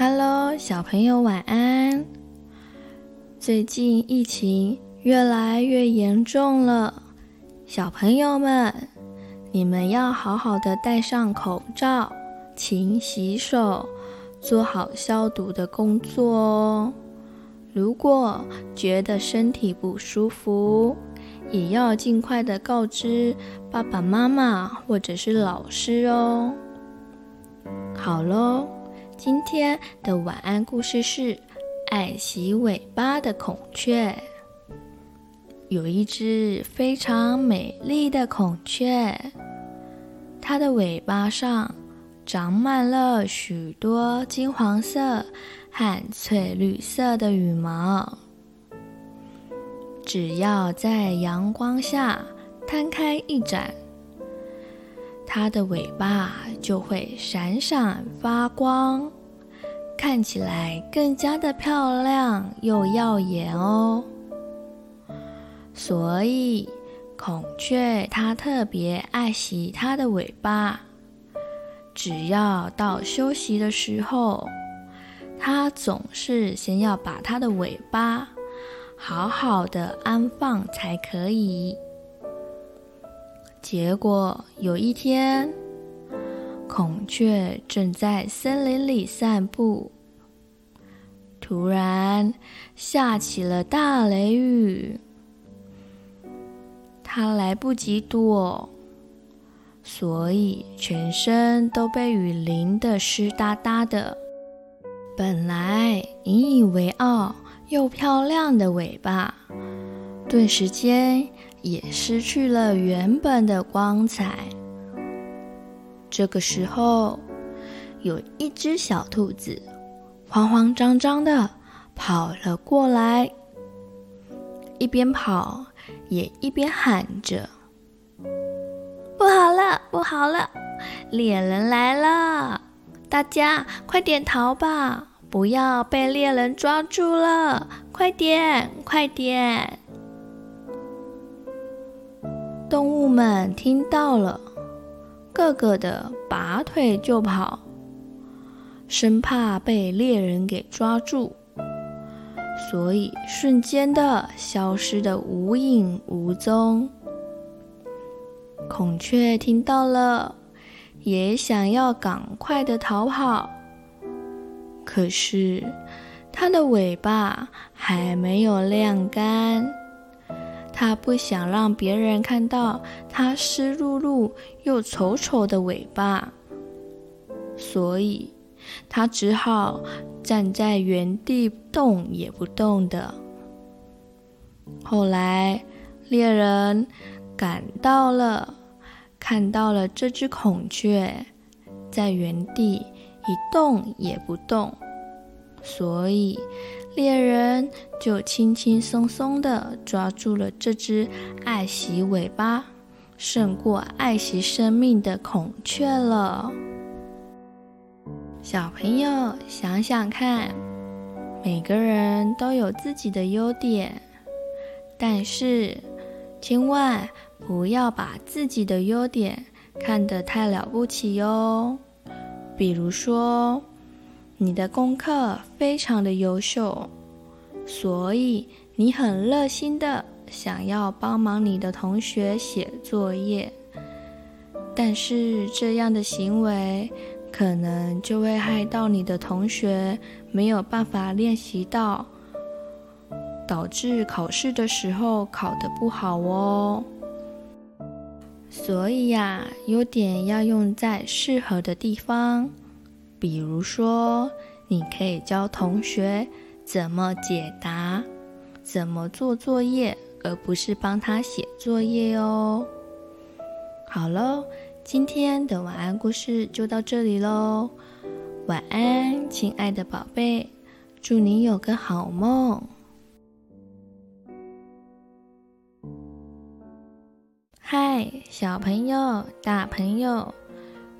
Hello，小朋友晚安。最近疫情越来越严重了，小朋友们，你们要好好的戴上口罩，勤洗手，做好消毒的工作哦。如果觉得身体不舒服，也要尽快的告知爸爸妈妈或者是老师哦。好喽，今天的晚安故事是爱洗尾巴的孔雀。有一只非常美丽的孔雀，它的尾巴上长满了许多金黄色和翠绿色的羽毛。只要在阳光下摊开一展，它的尾巴就会闪闪发光，看起来更加的漂亮又耀眼哦。所以，孔雀它特别爱惜它的尾巴。只要到休息的时候，它总是先要把它的尾巴。好好的安放才可以。结果有一天，孔雀正在森林里散步，突然下起了大雷雨。它来不及躲，所以全身都被雨淋得湿哒哒的。本来引以为傲。又漂亮的尾巴，顿时间也失去了原本的光彩。这个时候，有一只小兔子慌慌张张地跑了过来，一边跑也一边喊着：“不好了，不好了，猎人来了！大家快点逃吧！”不要被猎人抓住了！快点，快点！动物们听到了，个个的拔腿就跑，生怕被猎人给抓住，所以瞬间的消失的无影无踪。孔雀听到了，也想要赶快的逃跑。可是，它的尾巴还没有晾干，它不想让别人看到它湿漉漉又丑丑的尾巴，所以它只好站在原地动也不动的。后来，猎人赶到了，看到了这只孔雀在原地。一动也不动，所以猎人就轻轻松松地抓住了这只爱惜尾巴胜过爱惜生命的孔雀了。小朋友想想看，每个人都有自己的优点，但是千万不要把自己的优点看得太了不起哟。比如说，你的功课非常的优秀，所以你很热心的想要帮忙你的同学写作业，但是这样的行为可能就会害到你的同学没有办法练习到，导致考试的时候考得不好哦。所以呀，优点要用在适合的地方。比如说，你可以教同学怎么解答、怎么做作业，而不是帮他写作业哦。好喽，今天的晚安故事就到这里喽。晚安，亲爱的宝贝，祝你有个好梦。嗨，小朋友、大朋友，